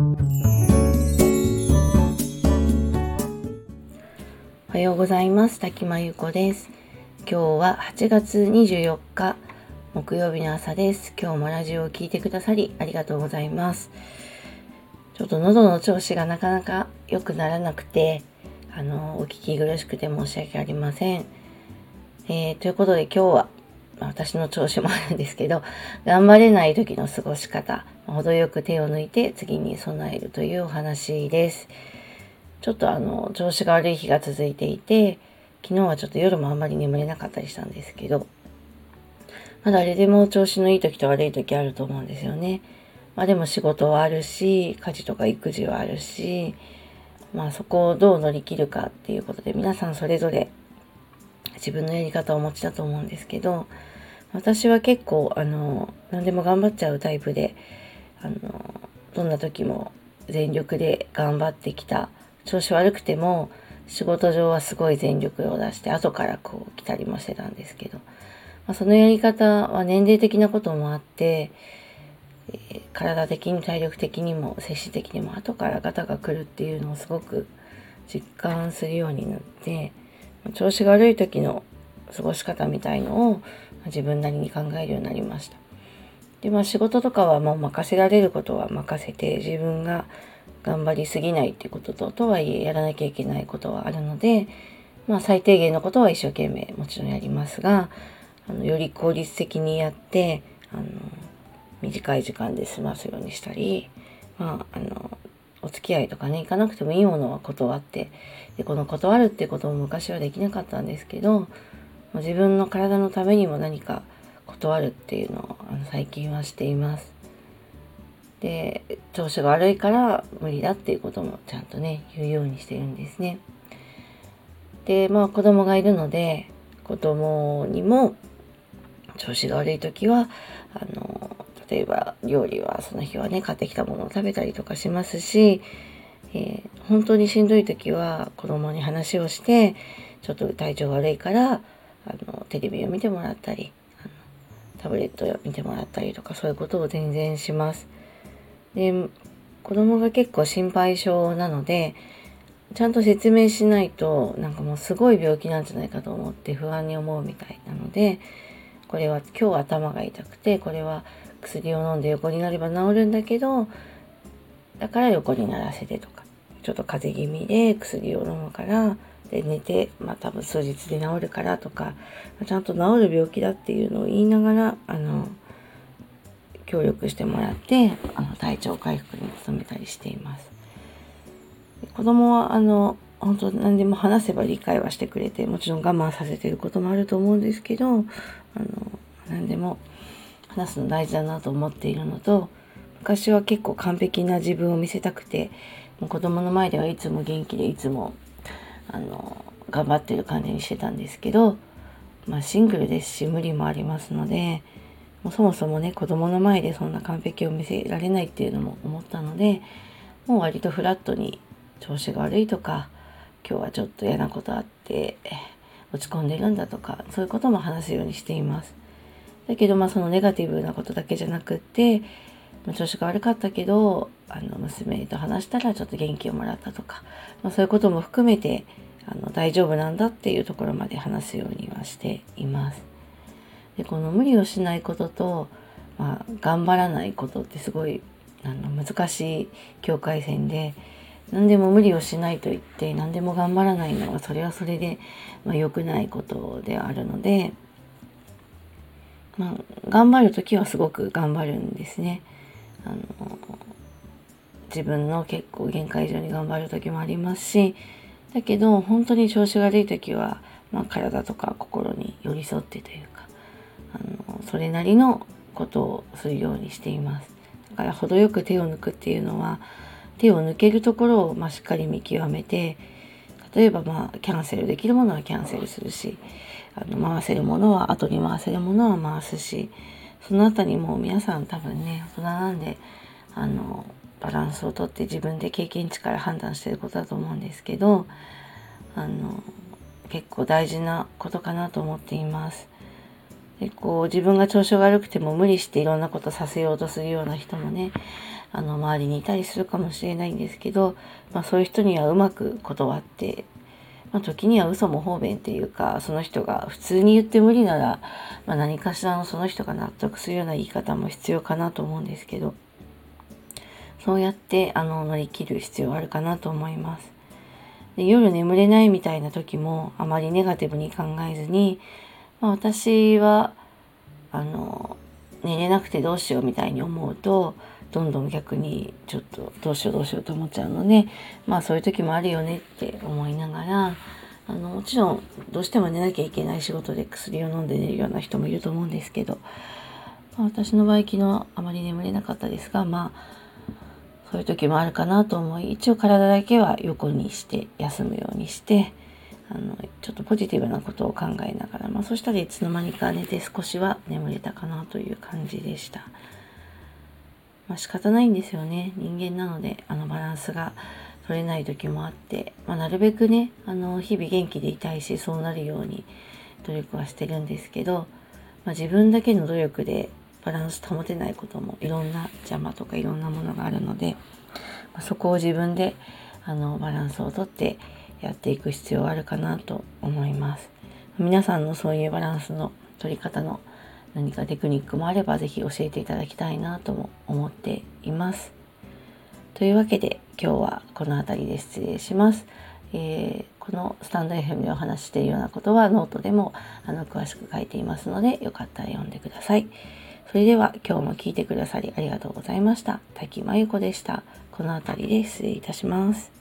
おはようございます。滝真由子です。今日は8月24日木曜日の朝です。今日もラジオを聴いてくださりありがとうございます。ちょっと喉の調子がなかなか良くならなくてあのお聞き苦しくて申し訳ありません、えー、ということで今日は私の調子もあるんですけど、頑張れない時の過ごし方、程よく手を抜いて次に備えるというお話です。ちょっとあの、調子が悪い日が続いていて、昨日はちょっと夜もあんまり眠れなかったりしたんですけど、まあ誰でも調子のいい時と悪い時あると思うんですよね。まあでも仕事はあるし、家事とか育児はあるし、まあそこをどう乗り切るかっていうことで皆さんそれぞれ自分のやり方をお持ちだと思うんですけど、私は結構、あの、何でも頑張っちゃうタイプで、あの、どんな時も全力で頑張ってきた。調子悪くても、仕事上はすごい全力を出して、後からこう来たりもしてたんですけど、まあ、そのやり方は年齢的なこともあって、えー、体的に体力的にも精神的にも後からガタが来るっていうのをすごく実感するようになって調子が悪い時の過ごし方みたいのを自分なりに考えるようになりました。で、まあ仕事とかはもう任せられることは任せて自分が頑張りすぎないっていうことと、とはいえやらなきゃいけないことはあるので、まあ最低限のことは一生懸命もちろんやりますが、あのより効率的にやって、あの、短い時間で済ますようにしたり、まあ、あの、お付き合いとかね、行かなくてもいいものは断って、で、この断るってことも昔はできなかったんですけど、自分の体のためにも何か断るっていうのをあの最近はしています。で、調子が悪いから無理だっていうこともちゃんとね、言うようにしてるんですね。で、まあ子供がいるので、子供にも調子が悪い時は、あの、例えば料理はその日はね、買ってきたものを食べたりとかしますし、えー、本当にしんどい時は子供に話をして、ちょっと体調悪いからあのテレビを見てもらったりあのタブレットを見てもらったりとかそういうことを全然します。で子供が結構心配性なのでちゃんと説明しないとなんかもうすごい病気なんじゃないかと思って不安に思うみたいなのでこれは今日頭が痛くてこれは薬を飲んで横になれば治るんだけどだから横にならせてとかちょっと風邪気味で薬を飲むからで寝て、まあ多分数日で治るからとか、ちゃんと治る病気だっていうのを言いながら、あの、協力してもらって、あの、体調回復に努めたりしています。子供は、あの、本当何でも話せば理解はしてくれて、もちろん我慢させてることもあると思うんですけど、あの、何でも話すの大事だなと思っているのと、昔は結構完璧な自分を見せたくて、もう子供の前ではいつも元気でいつもあの頑張ってる感じにしてたんですけど、まあ、シングルですし無理もありますのでもうそもそもね子供の前でそんな完璧を見せられないっていうのも思ったのでもう割とフラットに調子が悪いとか今日はちょっと嫌なことあって落ち込んでるんだとかそういうことも話すようにしています。だけどまあそのネガティブなことだけじゃなくって調子が悪かったけどあの娘と話したらちょっと元気をもらったとか、まあ、そういうことも含めてあの大丈夫なんだっていうところまで話すようにはしています。でこの無理をしないことと、まあ、頑張らないことってすごいあの難しい境界線で何でも無理をしないと言って何でも頑張らないのはそれはそれで、まあ、良くないことであるので、まあ、頑張る時はすごく頑張るんですね。あの自分の結構限界以上に頑張る時もありますしだけど本当に調子が悪い時は、まあ、体とか心に寄り添ってというかあのそれなりのことをするようにしています。だから程よく手を抜くっていうのは手を抜けるところを、まあ、しっかり見極めて例えばまあキャンセルできるものはキャンセルするしあの回せるものは後に回せるものは回すしそのあたりも皆さん多分ね大人なんであのバランスをとって自分で経験値から判断してることだと思うんですけどあの結構大事なことかなと思っています。でこう自分が調子が悪くても無理していろんなことさせようとするような人もねあの周りにいたりするかもしれないんですけど、まあ、そういう人にはうまく断って、まあ、時には嘘も方便っていうかその人が普通に言って無理なら、まあ、何かしらのその人が納得するような言い方も必要かなと思うんですけどそうやってあの乗り切る必要あるかなと思います。で夜眠れないみたいな時もあまりネガティブに考えずに、まあ、私はあの寝れなくてどうしようみたいに思うとどんどん逆にちょっとどうしようどうしようと思っちゃうのでまあそういう時もあるよねって思いながらあのもちろんどうしても寝なきゃいけない仕事で薬を飲んで寝るような人もいると思うんですけど、まあ、私の場合昨日あまり眠れなかったですがまあそういう時もあるかなと思い一応体だけは横にして休むようにしてあのちょっとポジティブなことを考えながら、まあ、そしたらいつの間にか寝て少しは眠れたかなという感じでした。まあ、仕方ないんですよね人間なのであのバランスが取れない時もあって、まあ、なるべくねあの日々元気でいたいしそうなるように努力はしてるんですけど、まあ、自分だけの努力でバランス保てないこともいろんな邪魔とかいろんなものがあるので、まあ、そこを自分であのバランスをとってやっていく必要があるかなと思います。皆さんのそういうバランスの取り方の何かテクニックもあれば是非教えていただきたいなとも思っています。というわけで今日はこの辺りで失礼します。えー、このスタンド FM でお話ししているようなことはノートでもあの詳しく書いていますのでよかったら読んでください。それでは今日も聞いてくださりありがとうございました。滝真由子でした。この辺りで失礼いたします。